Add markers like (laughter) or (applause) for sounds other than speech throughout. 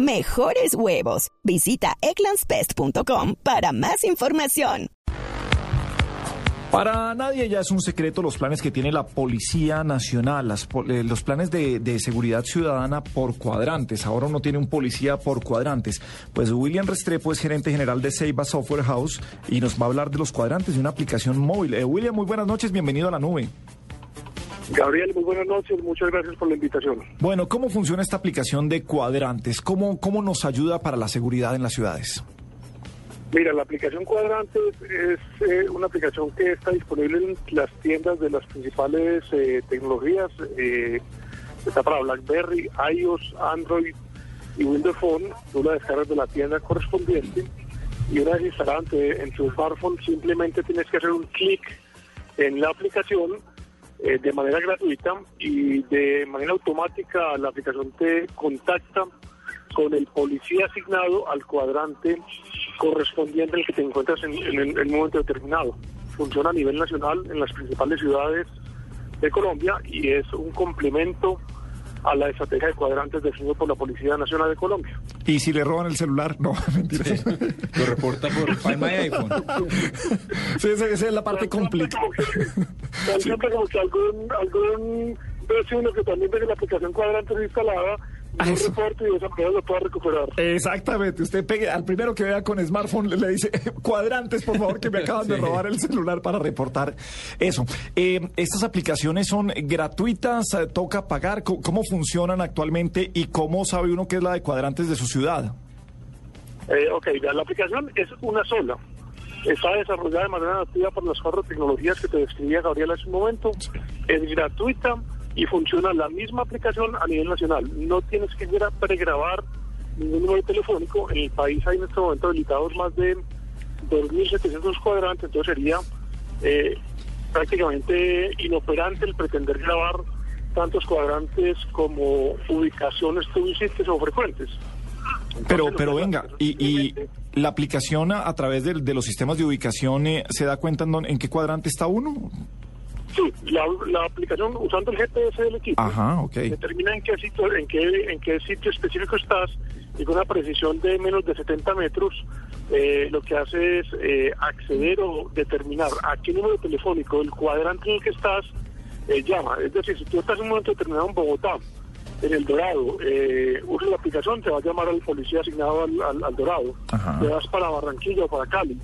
Mejores huevos. Visita egglandsbest.com para más información. Para nadie ya es un secreto los planes que tiene la Policía Nacional, eh, los planes de, de, seguridad ciudadana por cuadrantes. Ahora uno tiene un policía por cuadrantes. Pues William Restrepo es gerente general de Seiba Software House y nos va a hablar de los cuadrantes de una aplicación móvil. Eh, William, muy buenas noches, bienvenido a la nube. Gabriel, muy buenas noches, muchas gracias por la invitación. Bueno, ¿cómo funciona esta aplicación de cuadrantes? ¿Cómo, cómo nos ayuda para la seguridad en las ciudades? Mira, la aplicación Cuadrantes es eh, una aplicación que está disponible en las tiendas de las principales eh, tecnologías. Eh, está para BlackBerry, iOS, Android y Windows Phone. Tú la descargas de la tienda correspondiente y una vez instalada en tu smartphone simplemente tienes que hacer un clic en la aplicación eh, de manera gratuita y de manera automática la aplicación te contacta con el policía asignado al cuadrante correspondiente al que te encuentras en, en, un momento determinado. Funciona a nivel nacional en las principales ciudades de Colombia y es un complemento a la estrategia de cuadrantes definido por la Policía Nacional de Colombia. ¿Y si le roban el celular? No, (laughs) mentira. Lo reporta por (laughs) Find My iPhone. sí, esa, es la parte complicada. Siempre como que algún, algún vecino que también tiene la aplicación cuadrantes instalada un reporte y esa manera lo pueda recuperar. Exactamente. Usted pegue al primero que vea con smartphone, le dice (laughs) cuadrantes, por favor, que me acaban de robar el celular para reportar eso. Eh, estas aplicaciones son gratuitas, toca pagar. ¿Cómo, funcionan actualmente y cómo sabe uno qué es la de cuadrantes de su ciudad? Eh, ok, la aplicación es una sola. Está desarrollada de manera nativa por las cuatro tecnologías que te describía Gabriel hace un momento. Es gratuita y funciona la misma aplicación a nivel nacional. No tienes que ir a pregrabar ningún número telefónico. En el país hay en este momento habilitados más de 2.700 cuadrantes, entonces sería eh, prácticamente inoperante el pretender grabar tantos cuadrantes como ubicaciones turísticas o frecuentes. Pero, pero venga, y, la aplicación a, través de, de, los sistemas de ubicación eh, se da cuenta en, en qué cuadrante está uno. Sí, la, aplicación usando el GPS del equipo determina en qué sitio en qué en qué sitio específico estás y con una precisión de menos de 70 metros eh, lo que hace es eh, acceder o determinar a qué número telefónico del cuadrante en el que estás eh, llama. Es decir, si tú estás en un momento determinado en Bogotá, en El Dorado, eh, usa la aplicación, te va a llamar al policía asignado al, Dorado. Te vas para Barranquilla o para Cali,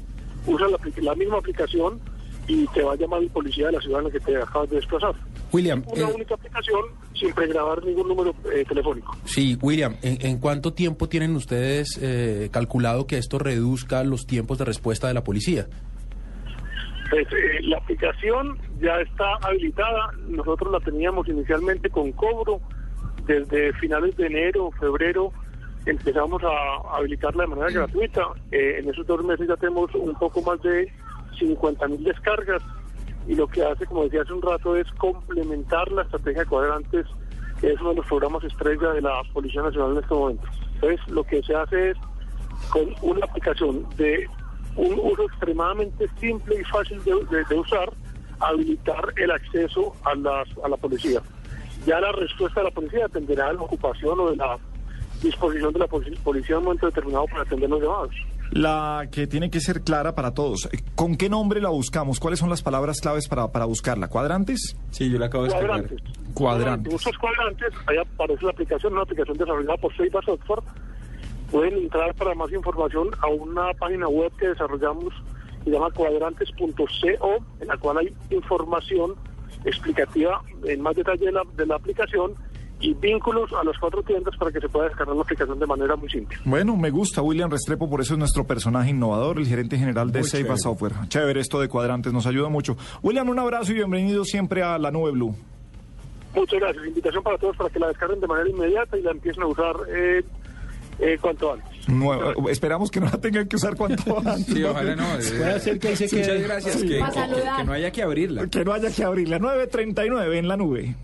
usa la, la misma aplicación y te va a llamar el policía de la ciudad en la que te acabas de desplazar. William. Una eh, única aplicación sin pregrabar ningún número eh, telefónico. Sí, William, ¿en, cuánto tiempo tienen ustedes eh, calculado que esto reduzca los tiempos de respuesta de la policía? Pues, la aplicación ya está habilitada. Nosotros la teníamos inicialmente con cobro. Desde finales de enero, febrero, empezamos a habilitarla de manera gratuita. en esos dos meses ya tenemos un poco más de 50 mil descargas y lo que hace, como decía hace un rato, es complementar la estrategia de cuadrantes, que es uno de los programas estrella de la Policía Nacional en este momento. Entonces, lo que se hace es, con una aplicación de un uso extremadamente simple y fácil de, usar, habilitar el acceso a, las, a la policía. Ya la respuesta de la policía dependerá de la ocupación o de la disposición de la policía en un momento determinado para atender los llamados la que tiene que ser clara para todos. ¿Con qué nombre la buscamos? ¿Cuáles son las palabras claves para, para buscarla? ¿Cuadrantes? Sí, yo la acabo de Cuadrantes. Cuadrantes. Buscas cuadrantes, ahí aparece la aplicación, una aplicación desarrollada por Seiba Software. Pueden entrar para más información a una página web que desarrollamos, se llama cuadrantes.co, en la cual hay información explicativa en más detalle de la, de la aplicación y vínculos a las cuatro tiendas para que se pueda descargar la aplicación de manera muy simple. Bueno, me gusta William Restrepo, por eso es nuestro personaje innovador, el gerente general de Seiba Software. Chévere esto de cuadrantes, nos ayuda mucho. William, un abrazo y bienvenido siempre a la Nube Blue. Muchas gracias. Invitación para todos para que la descarguen de manera inmediata y la empiecen a usar eh, eh, cuanto antes. Nueva- esperamos que no la tengan que usar cuanto (laughs) antes. Sí, ojalá no. Puede ser que ahí se Muchas quede. gracias. Sí. Que, que- que no haya que abrirla. Que no haya que abrirla. 9.39 en la nube.